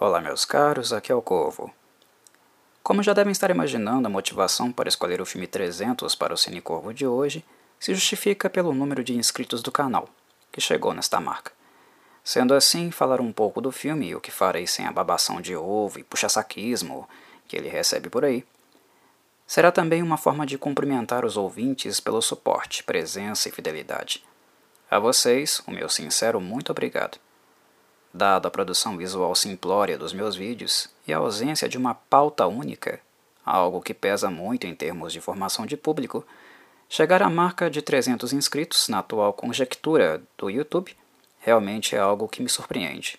Olá, meus caros, aqui é o Corvo. Como já devem estar imaginando, a motivação para escolher o filme 300 para o Cine Corvo de hoje se justifica pelo número de inscritos do canal, que chegou nesta marca. Sendo assim, falar um pouco do filme e o que farei sem a babação de ovo e puxa-saquismo que ele recebe por aí, será também uma forma de cumprimentar os ouvintes pelo suporte, presença e fidelidade. A vocês, o meu sincero muito obrigado. Dado a produção visual simplória dos meus vídeos e a ausência de uma pauta única, algo que pesa muito em termos de formação de público, chegar à marca de 300 inscritos na atual conjectura do YouTube realmente é algo que me surpreende.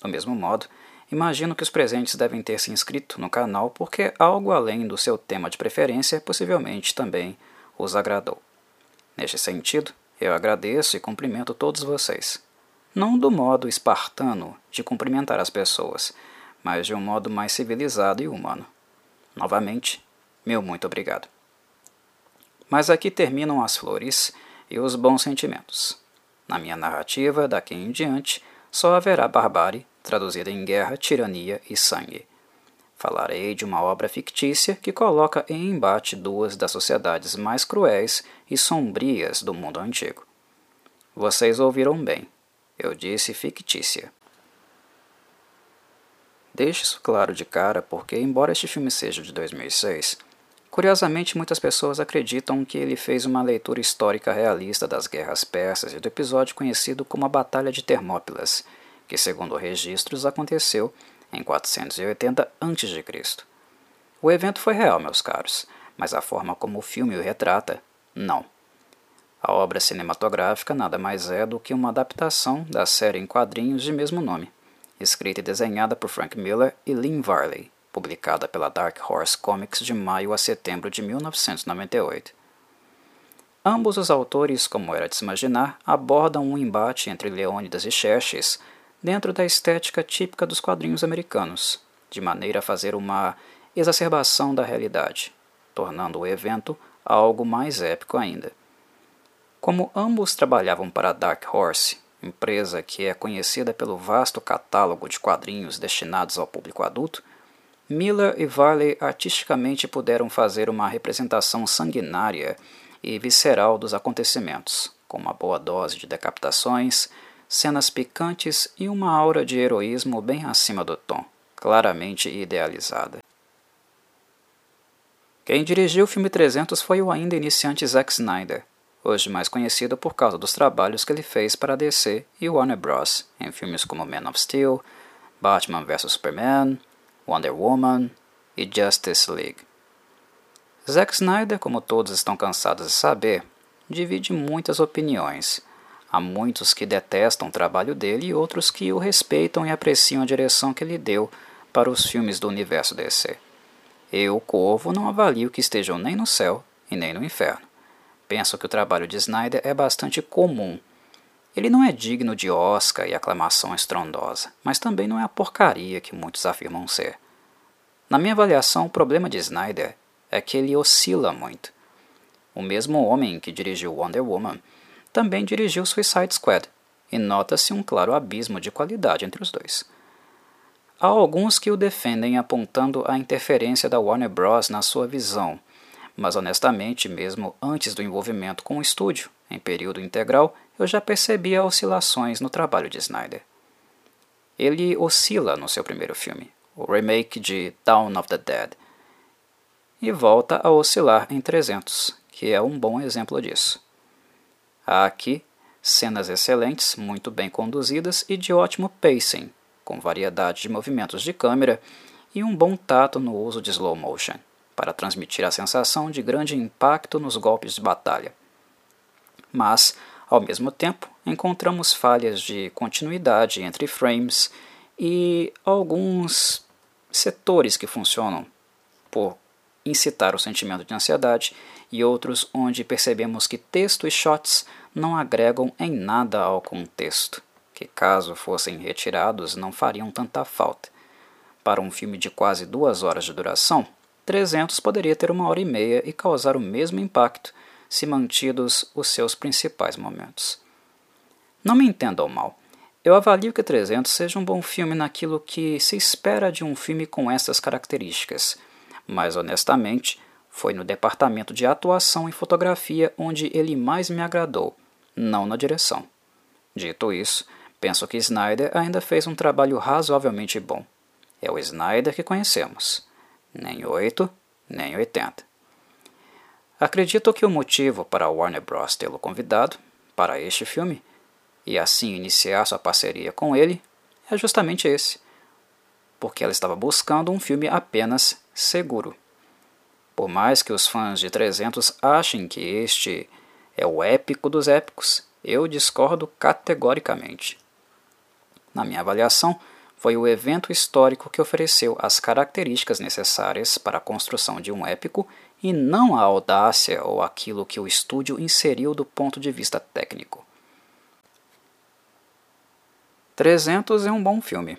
Do mesmo modo, imagino que os presentes devem ter se inscrito no canal porque algo além do seu tema de preferência possivelmente também os agradou. Neste sentido, eu agradeço e cumprimento todos vocês não do modo espartano de cumprimentar as pessoas, mas de um modo mais civilizado e humano. Novamente, meu muito obrigado. Mas aqui terminam as flores e os bons sentimentos. Na minha narrativa, daqui em diante, só haverá barbárie, traduzida em guerra, tirania e sangue. Falarei de uma obra fictícia que coloca em embate duas das sociedades mais cruéis e sombrias do mundo antigo. Vocês ouviram bem eu disse fictícia. Deixo isso claro de cara porque, embora este filme seja de 2006, curiosamente muitas pessoas acreditam que ele fez uma leitura histórica realista das guerras persas e do episódio conhecido como a Batalha de Termópilas, que, segundo registros, aconteceu em 480 a.C. O evento foi real, meus caros, mas a forma como o filme o retrata, não. A obra cinematográfica nada mais é do que uma adaptação da série em quadrinhos de mesmo nome, escrita e desenhada por Frank Miller e Lynn Varley, publicada pela Dark Horse Comics de maio a setembro de 1998. Ambos os autores, como era de se imaginar, abordam um embate entre Leônidas e Xerxes dentro da estética típica dos quadrinhos americanos, de maneira a fazer uma exacerbação da realidade, tornando o evento algo mais épico ainda. Como ambos trabalhavam para a Dark Horse, empresa que é conhecida pelo vasto catálogo de quadrinhos destinados ao público adulto, Miller e Varley artisticamente puderam fazer uma representação sanguinária e visceral dos acontecimentos, com uma boa dose de decapitações, cenas picantes e uma aura de heroísmo bem acima do tom, claramente idealizada. Quem dirigiu o filme 300 foi o ainda iniciante Zack Snyder, hoje mais conhecido por causa dos trabalhos que ele fez para a DC e Warner Bros. em filmes como Man of Steel, Batman vs Superman, Wonder Woman e Justice League. Zack Snyder, como todos estão cansados de saber, divide muitas opiniões. Há muitos que detestam o trabalho dele e outros que o respeitam e apreciam a direção que ele deu para os filmes do universo DC. Eu, Corvo, não avalio que estejam nem no céu e nem no inferno. Penso que o trabalho de Snyder é bastante comum. Ele não é digno de Oscar e aclamação estrondosa, mas também não é a porcaria que muitos afirmam ser. Na minha avaliação, o problema de Snyder é que ele oscila muito. O mesmo homem que dirigiu Wonder Woman também dirigiu Suicide Squad, e nota-se um claro abismo de qualidade entre os dois. Há alguns que o defendem apontando a interferência da Warner Bros. na sua visão, mas honestamente, mesmo antes do envolvimento com o estúdio, em período integral, eu já percebia oscilações no trabalho de Snyder. Ele oscila no seu primeiro filme, o remake de Dawn of the Dead, e volta a oscilar em 300, que é um bom exemplo disso. Há aqui cenas excelentes, muito bem conduzidas e de ótimo pacing, com variedade de movimentos de câmera e um bom tato no uso de slow motion para transmitir a sensação de grande impacto nos golpes de batalha. Mas, ao mesmo tempo, encontramos falhas de continuidade entre frames e alguns setores que funcionam por incitar o sentimento de ansiedade e outros onde percebemos que texto e shots não agregam em nada ao contexto, que caso fossem retirados não fariam tanta falta. Para um filme de quase duas horas de duração, 300 poderia ter uma hora e meia e causar o mesmo impacto se mantidos os seus principais momentos. Não me entendam mal. Eu avalio que 300 seja um bom filme naquilo que se espera de um filme com essas características, mas honestamente, foi no departamento de atuação e fotografia onde ele mais me agradou, não na direção. Dito isso, penso que Snyder ainda fez um trabalho razoavelmente bom. É o Snyder que conhecemos. Nem 8, nem 80. Acredito que o motivo para Warner Bros. tê-lo convidado para este filme e assim iniciar sua parceria com ele é justamente esse, porque ela estava buscando um filme apenas seguro. Por mais que os fãs de 300 achem que este é o épico dos épicos, eu discordo categoricamente. Na minha avaliação, foi o evento histórico que ofereceu as características necessárias para a construção de um épico e não a audácia ou aquilo que o estúdio inseriu do ponto de vista técnico. 300 é um bom filme,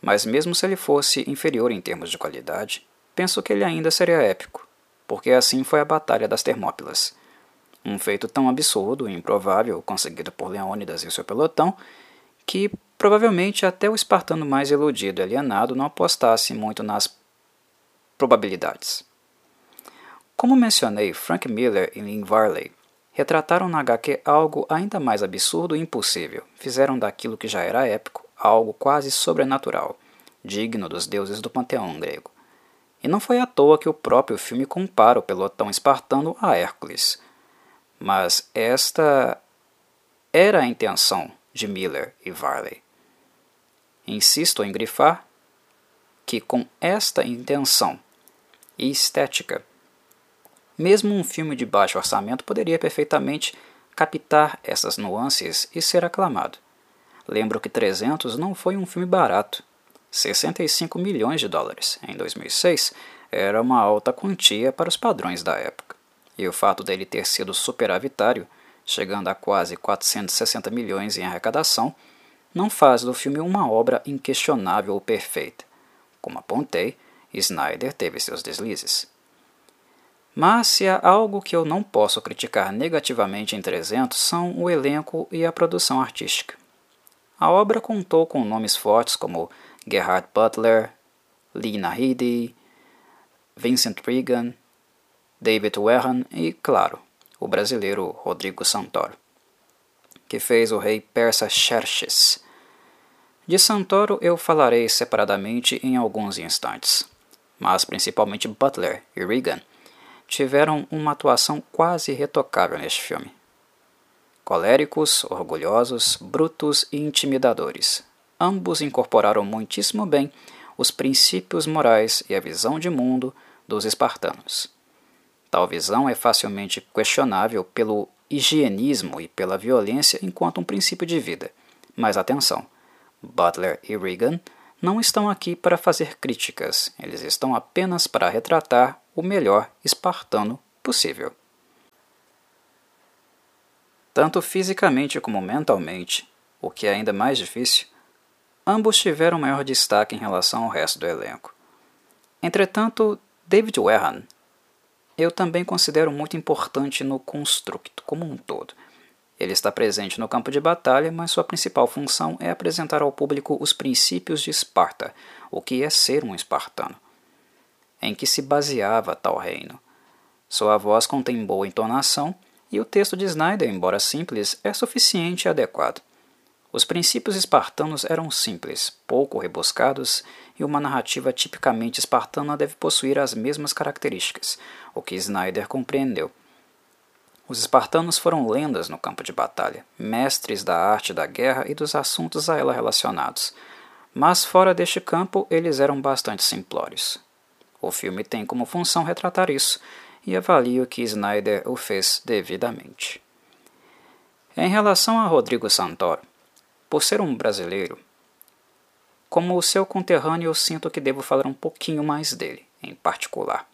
mas mesmo se ele fosse inferior em termos de qualidade, penso que ele ainda seria épico, porque assim foi a Batalha das Termópilas. Um feito tão absurdo e improvável conseguido por Leônidas e seu pelotão que provavelmente até o espartano mais iludido e alienado não apostasse muito nas probabilidades. Como mencionei, Frank Miller e Lynn Varley retrataram na HQ algo ainda mais absurdo e impossível. Fizeram daquilo que já era épico algo quase sobrenatural, digno dos deuses do panteão grego. E não foi à toa que o próprio filme compara o pelotão espartano a Hércules. Mas esta era a intenção de Miller e Varley. Insisto em grifar que com esta intenção e estética mesmo um filme de baixo orçamento poderia perfeitamente captar essas nuances e ser aclamado. Lembro que 300 não foi um filme barato. 65 milhões de dólares em 2006 era uma alta quantia para os padrões da época. E o fato dele ter sido superavitário, chegando a quase 460 milhões em arrecadação, não faz do filme uma obra inquestionável ou perfeita. Como apontei, Snyder teve seus deslizes. Mas se há algo que eu não posso criticar negativamente em 300 são o elenco e a produção artística. A obra contou com nomes fortes como Gerhard Butler, Lina Headey, Vincent Regan, David Werhan e, claro, o brasileiro Rodrigo Santoro, que fez o rei persa Xerxes. De Santoro eu falarei separadamente em alguns instantes, mas principalmente Butler e Regan tiveram uma atuação quase retocável neste filme. Coléricos, orgulhosos, brutos e intimidadores, ambos incorporaram muitíssimo bem os princípios morais e a visão de mundo dos espartanos. Tal visão é facilmente questionável pelo higienismo e pela violência enquanto um princípio de vida. Mas atenção, Butler e Regan não estão aqui para fazer críticas, eles estão apenas para retratar o melhor espartano possível. Tanto fisicamente como mentalmente, o que é ainda mais difícil, ambos tiveram maior destaque em relação ao resto do elenco. Entretanto, David Werhan eu também considero muito importante no construto como um todo. Ele está presente no campo de batalha, mas sua principal função é apresentar ao público os princípios de Esparta, o que é ser um espartano. Em que se baseava tal reino. Sua voz contém boa entonação e o texto de Snyder, embora simples, é suficiente e adequado. Os princípios espartanos eram simples, pouco rebuscados, e uma narrativa tipicamente espartana deve possuir as mesmas características, o que Snyder compreendeu. Os espartanos foram lendas no campo de batalha, mestres da arte da guerra e dos assuntos a ela relacionados. Mas fora deste campo, eles eram bastante simplórios. O filme tem como função retratar isso, e avalio que Snyder o fez devidamente. Em relação a Rodrigo Santoro, por ser um brasileiro, como o seu conterrâneo, eu sinto que devo falar um pouquinho mais dele, em particular.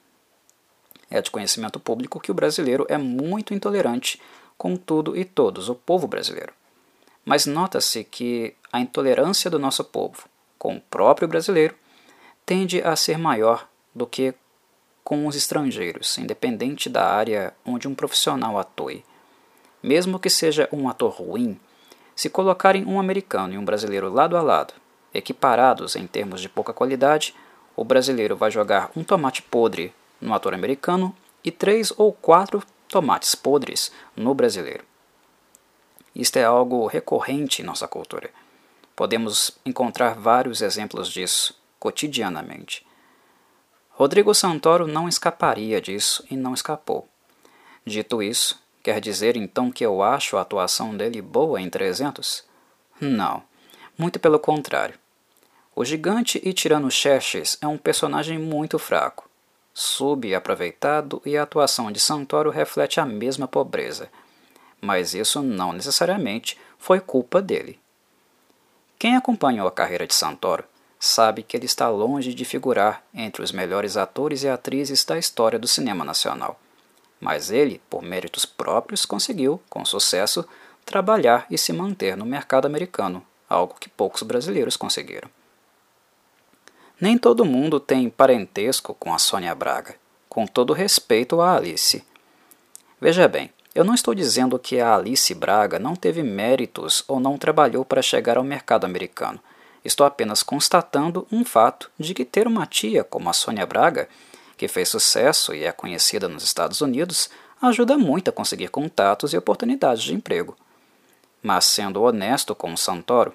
É de conhecimento público que o brasileiro é muito intolerante com tudo e todos, o povo brasileiro. Mas nota-se que a intolerância do nosso povo com o próprio brasileiro tende a ser maior do que com os estrangeiros, independente da área onde um profissional atue. Mesmo que seja um ator ruim, Se colocarem um americano e um brasileiro lado a lado, equiparados em termos de pouca qualidade, o brasileiro vai jogar um tomate podre no ator americano e três ou quatro tomates podres no brasileiro. Isto é algo recorrente em nossa cultura. Podemos encontrar vários exemplos disso cotidianamente. Rodrigo Santoro não escaparia disso e não escapou. Dito isso, quer dizer então que eu acho a atuação dele boa em 300? Não, muito pelo contrário. O gigante e tirano Xerxes é um personagem muito fraco, subaproveitado e a atuação de Santoro reflete a mesma pobreza. Mas isso não necessariamente foi culpa dele. Quem acompanhou a carreira de Santoro sabe que ele está longe de figurar entre os melhores atores e atrizes da história do cinema nacional. Mas ele, por méritos próprios, conseguiu, com sucesso, trabalhar e se manter no mercado americano, algo que poucos brasileiros conseguiram. Nem todo mundo tem parentesco com a Sônia Braga, com todo respeito a Alice. Veja bem, eu não estou dizendo que a Alice Braga não teve méritos ou não trabalhou para chegar ao mercado americano. Estou apenas constatando um fato de que ter uma tia como a Sônia Braga, que fez sucesso e é conhecida nos Estados Unidos, ajuda muito a conseguir contatos e oportunidades de emprego. Mas sendo honesto com o Santoro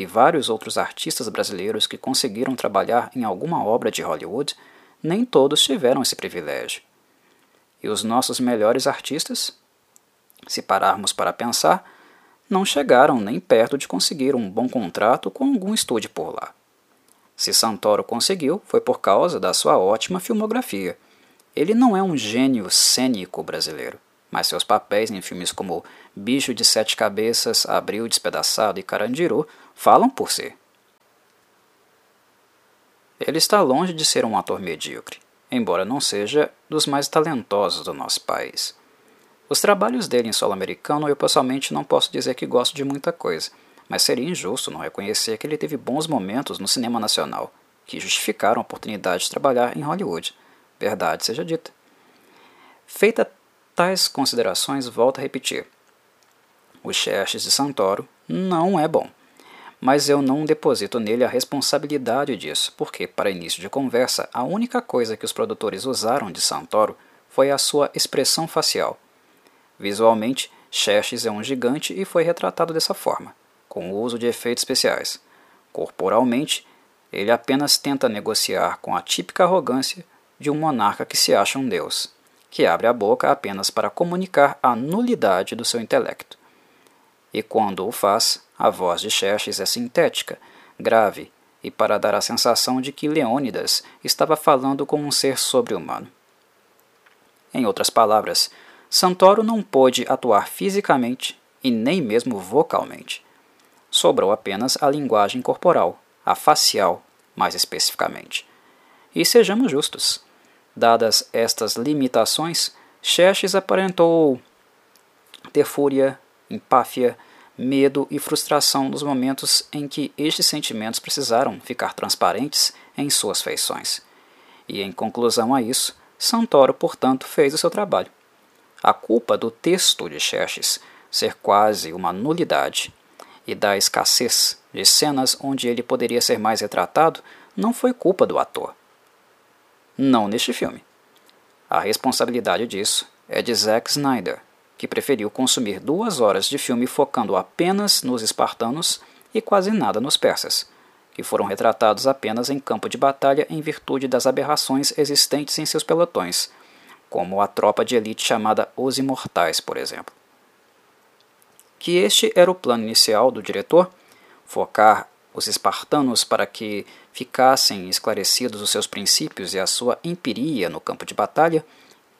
e vários outros artistas brasileiros que conseguiram trabalhar em alguma obra de Hollywood, nem todos tiveram esse privilégio. E os nossos melhores artistas, se pararmos para pensar, não chegaram nem perto de conseguir um bom contrato com algum estúdio por lá. Se Santoro conseguiu, foi por causa da sua ótima filmografia. Ele não é um gênio cênico brasileiro, mas seus papéis em filmes como Bicho de Sete Cabeças, Abril Despedaçado e Carandiru falam por si. Ele está longe de ser um ator medíocre embora não seja dos mais talentosos do nosso país. Os trabalhos dele em solo americano eu pessoalmente não posso dizer que gosto de muita coisa, mas seria injusto não reconhecer que ele teve bons momentos no cinema nacional, que justificaram a oportunidade de trabalhar em Hollywood. Verdade seja dita. Feita tais considerações, volto a repetir. O Xerxes de Santoro não é bom mas eu não deposito nele a responsabilidade disso, porque, para início de conversa, a única coisa que os produtores usaram de Santoro foi a sua expressão facial. Visualmente, Xerxes é um gigante e foi retratado dessa forma, com o uso de efeitos especiais. Corporalmente, ele apenas tenta negociar com a típica arrogância de um monarca que se acha um deus, que abre a boca apenas para comunicar a nulidade do seu intelecto. E quando o faz, a voz de Xerxes é sintética, grave, e para dar a sensação de que Leônidas estava falando com um ser sobre-humano. Em outras palavras, Santoro não pôde atuar fisicamente e nem mesmo vocalmente. Sobrou apenas a linguagem corporal, a facial, mais especificamente. E sejamos justos. Dadas estas limitações, Xerxes aparentou ter fúria, empáfia, medo e frustração nos momentos em que estes sentimentos precisaram ficar transparentes em suas feições. E em conclusão a isso, Santoro, portanto, fez o seu trabalho. A culpa do texto de Xerxes ser quase uma nulidade e da escassez de cenas onde ele poderia ser mais retratado não foi culpa do ator. Não neste filme. A responsabilidade disso é de Zack Snyder, que preferiu consumir duas horas de filme focando apenas nos espartanos e quase nada nos persas, que foram retratados apenas em campo de batalha em virtude das aberrações existentes em seus pelotões, como a tropa de elite chamada Os Imortais, por exemplo. Que este era o plano inicial do diretor, focar os espartanos para que ficassem esclarecidos os seus princípios e a sua empiria no campo de batalha,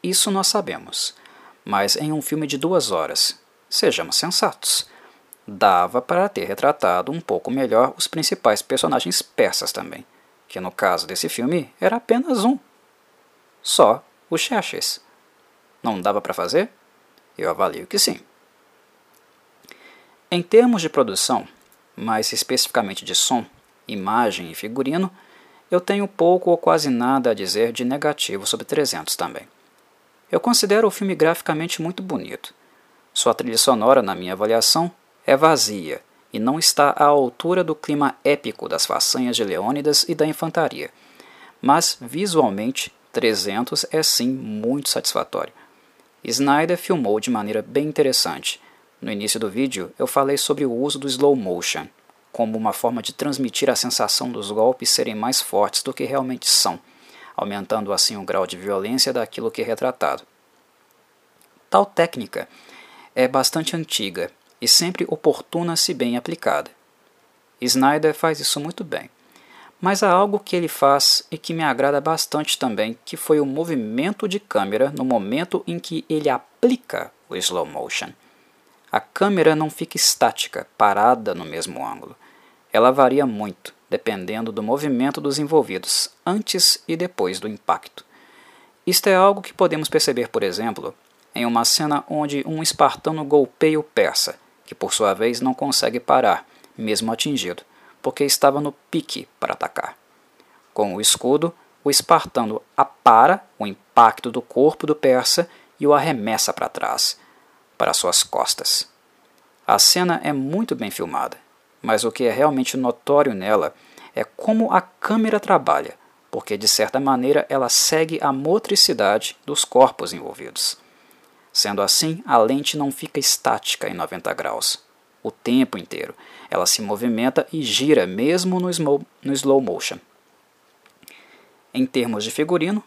isso nós sabemos mas em um filme de duas horas. Sejamos sensatos. Dava para ter retratado um pouco melhor os principais personagens persas também, que no caso desse filme era apenas um. Só o Xerxes. Não dava para fazer? Eu avalio que sim. Em termos de produção, mais especificamente de som, imagem e figurino, eu tenho pouco ou quase nada a dizer de negativo sobre 300 também. Eu considero o filme graficamente muito bonito. Sua trilha sonora, na minha avaliação, é vazia e não está à altura do clima épico das façanhas de Leônidas e da infantaria. Mas, visualmente, 300 é sim muito satisfatório. Snyder filmou de maneira bem interessante. No início do vídeo, eu falei sobre o uso do slow motion, como uma forma de transmitir a sensação dos golpes serem mais fortes do que realmente são, aumentando assim o grau de violência daquilo que é retratado. Tal técnica é bastante antiga e sempre oportuna se bem aplicada. Snyder faz isso muito bem. Mas há algo que ele faz e que me agrada bastante também, que foi o movimento de câmera no momento em que ele aplica o slow motion. A câmera não fica estática, parada no mesmo ângulo. Ela varia muito, dependendo do movimento dos envolvidos, antes e depois do impacto. Isto é algo que podemos perceber, por exemplo, em uma cena onde um espartano golpeia o persa que por sua vez não consegue parar, mesmo atingido, porque estava no pique para atacar. Com o escudo, o espartano apara o impacto do corpo do persa e o arremessa para trás, para suas costas. A cena é muito bem filmada, mas o que é realmente notório nela é como a câmera trabalha, porque de certa maneira ela segue a motricidade dos corpos envolvidos. Sendo assim, a lente não fica estática em 90 graus. O tempo inteiro. Ela se movimenta e gira mesmo no, slow, no slow motion. Em termos de figurino,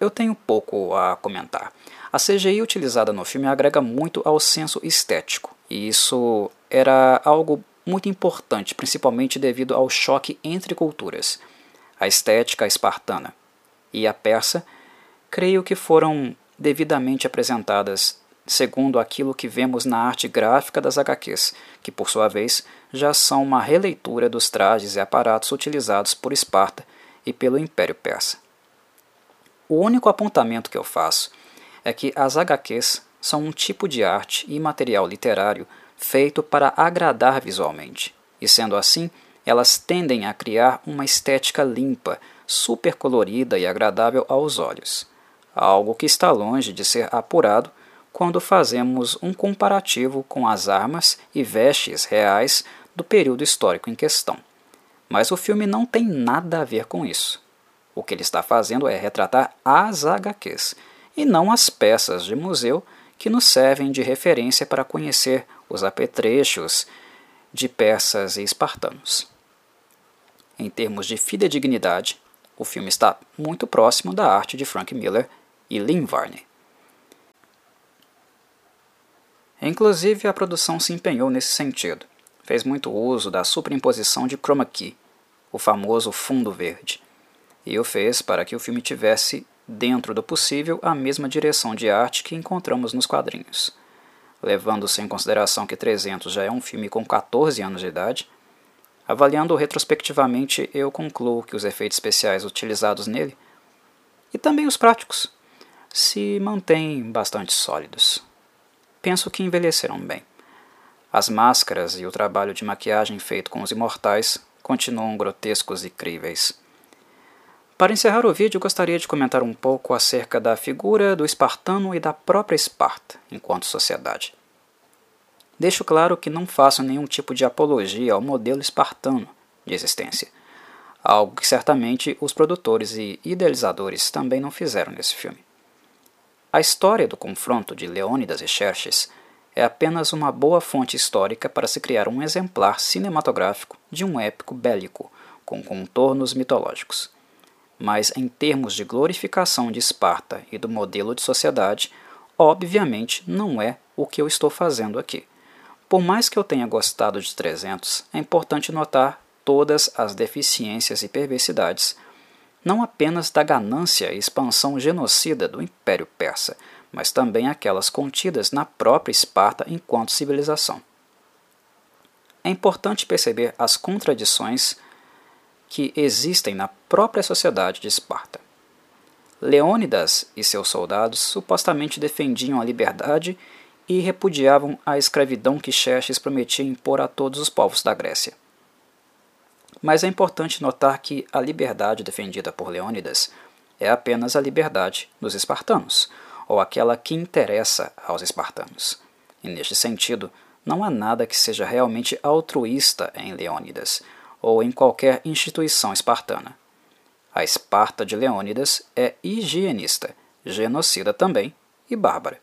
eu tenho pouco a comentar. A CGI utilizada no filme agrega muito ao senso estético, e isso era algo muito importante, principalmente devido ao choque entre culturas. A estética espartana e a persa, creio que foram devidamente apresentadas, segundo aquilo que vemos na arte gráfica das HQs, que por sua vez já são uma releitura dos trajes e aparatos utilizados por Esparta e pelo Império Persa. O único apontamento que eu faço é que as HQs são um tipo de arte e material literário feito para agradar visualmente, e sendo assim, elas tendem a criar uma estética limpa, super colorida e agradável aos olhos algo que está longe de ser apurado quando fazemos um comparativo com as armas e vestes reais do período histórico em questão. Mas o filme não tem nada a ver com isso. O que ele está fazendo é retratar as HQs e não as peças de museu que nos servem de referência para conhecer os apetrechos de persas e espartanos. Em termos de fidedignidade, o filme está muito próximo da arte de Frank Miller e Lynn Varney. Inclusive, a produção se empenhou nesse sentido. Fez muito uso da superimposição de chroma key, o famoso fundo verde, e o fez para que o filme tivesse, dentro do possível, a mesma direção de arte que encontramos nos quadrinhos. Levando-se em consideração que 300 já é um filme com 14 anos de idade, avaliando retrospectivamente, eu concluo que os efeitos especiais utilizados nele, e também os práticos, se mantêm bastante sólidos. Penso que envelheceram bem. As máscaras e o trabalho de maquiagem feito com os imortais continuam grotescos e críveis. Para encerrar o vídeo, gostaria de comentar um pouco acerca da figura do espartano e da própria Esparta enquanto sociedade. Deixo claro que não faço nenhum tipo de apologia ao modelo espartano de existência, algo que certamente os produtores e idealizadores também não fizeram nesse filme. A história do confronto de Leônidas e Xerxes é apenas uma boa fonte histórica para se criar um exemplar cinematográfico de um épico bélico com contornos mitológicos. Mas em termos de glorificação de Esparta e do modelo de sociedade, obviamente não é o que eu estou fazendo aqui. Por mais que eu tenha gostado de 300, é importante notar todas as deficiências e perversidades não apenas da ganância e expansão genocida do Império Persa, mas também aquelas contidas na própria Esparta enquanto civilização. É importante perceber as contradições que existem na própria sociedade de Esparta. Leônidas e seus soldados supostamente defendiam a liberdade e repudiavam a escravidão que Xerxes prometia impor a todos os povos da Grécia. Mas é importante notar que a liberdade defendida por Leônidas é apenas a liberdade dos espartanos, ou aquela que interessa aos espartanos. E neste sentido, não há nada que seja realmente altruísta em Leônidas ou em qualquer instituição espartana. A Esparta de Leônidas é higienista, genocida também e bárbara.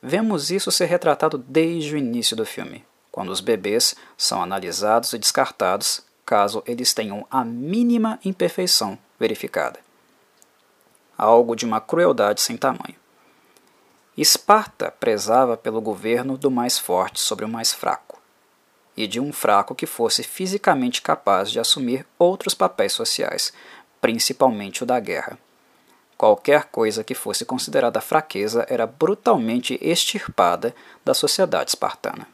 Vemos isso ser retratado desde o início do filme, quando os bebês são analisados e descartados caso eles tenham a mínima imperfeição verificada. Algo de uma crueldade sem tamanho. Esparta prezava pelo governo do mais forte sobre o mais fraco, e de um fraco que fosse fisicamente capaz de assumir outros papéis sociais, principalmente o da guerra. Qualquer coisa que fosse considerada fraqueza era brutalmente extirpada da sociedade espartana.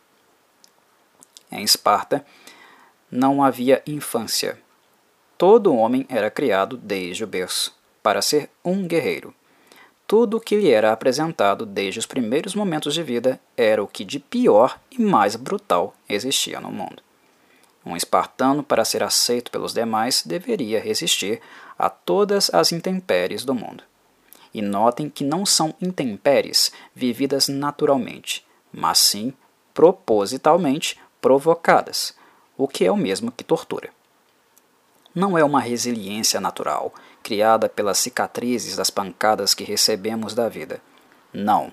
Em Esparta, não havia infância. Todo homem era criado desde o berço para ser um guerreiro. Tudo o que lhe era apresentado desde os primeiros momentos de vida era o que de pior e mais brutal existia no mundo. Um espartano, para ser aceito pelos demais, deveria resistir a todas as intempéries do mundo. E notem que não são intempéries vividas naturalmente, mas sim propositalmente provocadas, o que é o mesmo que tortura. Não é uma resiliência natural, criada pelas cicatrizes das pancadas que recebemos da vida. Não,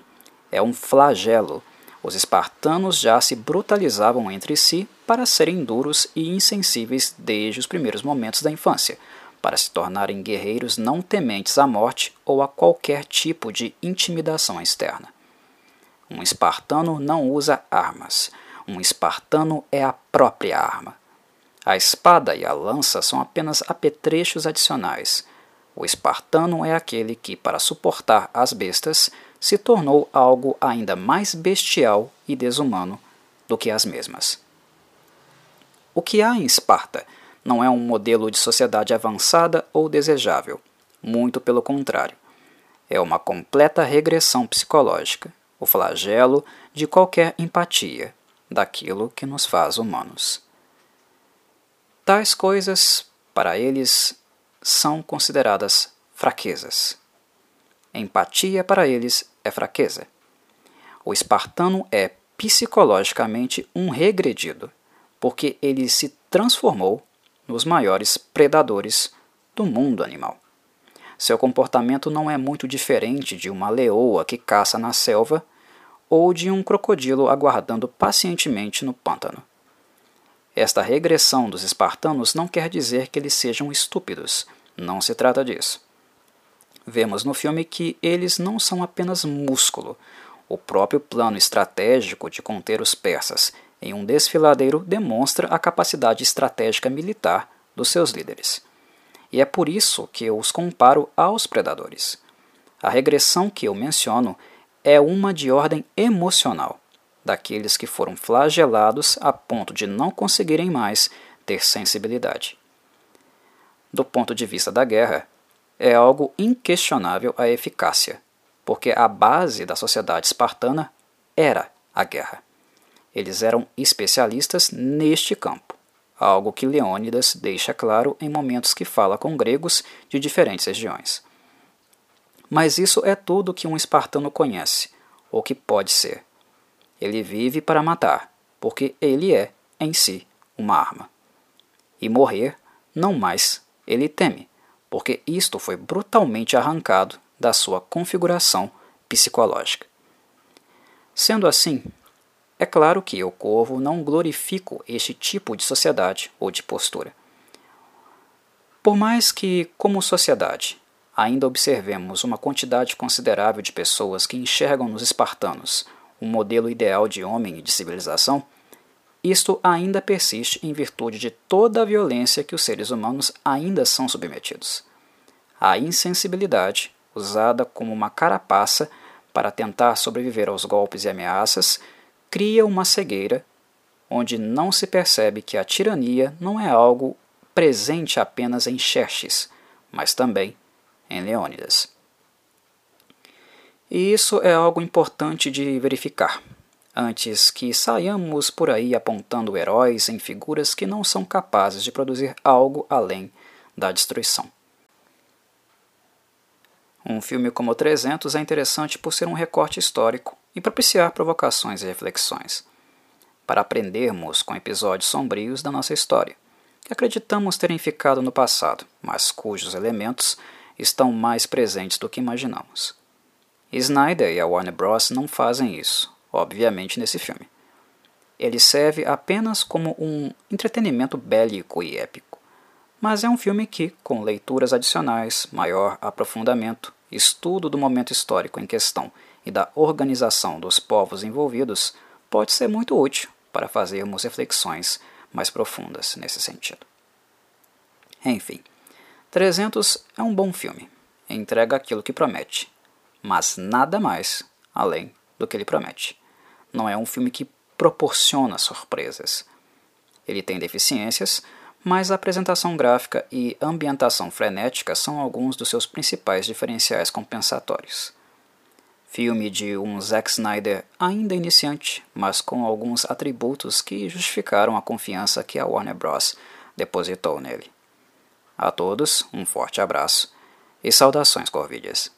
é um flagelo. Os espartanos já se brutalizavam entre si para serem duros e insensíveis desde os primeiros momentos da infância, para se tornarem guerreiros não tementes à morte ou a qualquer tipo de intimidação externa. Um espartano não usa armas. Um espartano é a própria arma. A espada e a lança são apenas apetrechos adicionais. O espartano é aquele que, para suportar as bestas, se tornou algo ainda mais bestial e desumano do que as mesmas. O que há em Esparta não é um modelo de sociedade avançada ou desejável, muito pelo contrário. É uma completa regressão psicológica, o flagelo de qualquer empatia, daquilo que nos faz humanos. Tais coisas, para eles, são consideradas fraquezas. Empatia para eles é fraqueza. O espartano é psicologicamente um regredido, porque ele se transformou nos maiores predadores do mundo animal. Seu comportamento não é muito diferente de uma leoa que caça na selva ou de um crocodilo aguardando pacientemente no pântano. Esta regressão dos espartanos não quer dizer que eles sejam estúpidos, não se trata disso. Vemos no filme que eles não são apenas músculo. O próprio plano estratégico de conter os persas em um desfiladeiro demonstra a capacidade estratégica militar dos seus líderes. E é por isso que eu os comparo aos predadores. A regressão que eu menciono é uma de ordem emocional, daqueles que foram flagelados a ponto de não conseguirem mais ter sensibilidade. Do ponto de vista da guerra, é algo inquestionável a eficácia, porque a base da sociedade espartana era a guerra. Eles eram especialistas neste campo, algo que Leônidas deixa claro em momentos que fala com gregos de diferentes regiões. Mas isso é tudo que um espartano conhece, ou que pode ser. Ele vive para matar, porque ele é, em si, uma arma. E morrer, não mais, ele teme, porque isto foi brutalmente arrancado da sua configuração psicológica. Sendo assim, é claro que eu, Corvo, não glorifico este tipo de sociedade ou de postura. Por mais que, como sociedade, ainda observemos uma quantidade considerável de pessoas que enxergam nos espartanos um modelo ideal de homem e de civilização, isto ainda persiste em virtude de toda a violência que os seres humanos ainda são submetidos. A insensibilidade, usada como uma carapaça para tentar sobreviver aos golpes e ameaças, cria uma cegueira onde não se percebe que a tirania não é algo presente apenas em Xerxes, mas também em Leônidas. E isso é algo importante de verificar, antes que saiamos por aí apontando heróis em figuras que não são capazes de produzir algo além da destruição. Um filme como 300 é interessante por ser um recorte histórico e propiciar provocações e reflexões. para aprendermos com episódios sombrios da nossa história, que acreditamos terem ficado no passado, mas cujos elementos estão mais presentes do que imaginamos. Snyder e a Warner Bros. não fazem isso, obviamente, nesse filme. Ele serve apenas como um entretenimento bélico e épico, mas é um filme que, com leituras adicionais, maior aprofundamento, estudo do momento histórico em questão e da organização dos povos envolvidos, pode ser muito útil para fazermos reflexões mais profundas nesse sentido. Enfim, 300 é um bom filme, entrega aquilo que promete, mas nada mais além do que ele promete. Não é um filme que proporciona surpresas. Ele tem deficiências, mas a apresentação gráfica e ambientação frenética são alguns dos seus principais diferenciais compensatórios. Filme de um Zack Snyder ainda iniciante, mas com alguns atributos que justificaram a confiança que a Warner Bros. depositou nele. A todos, um forte abraço e saudações corvídeas.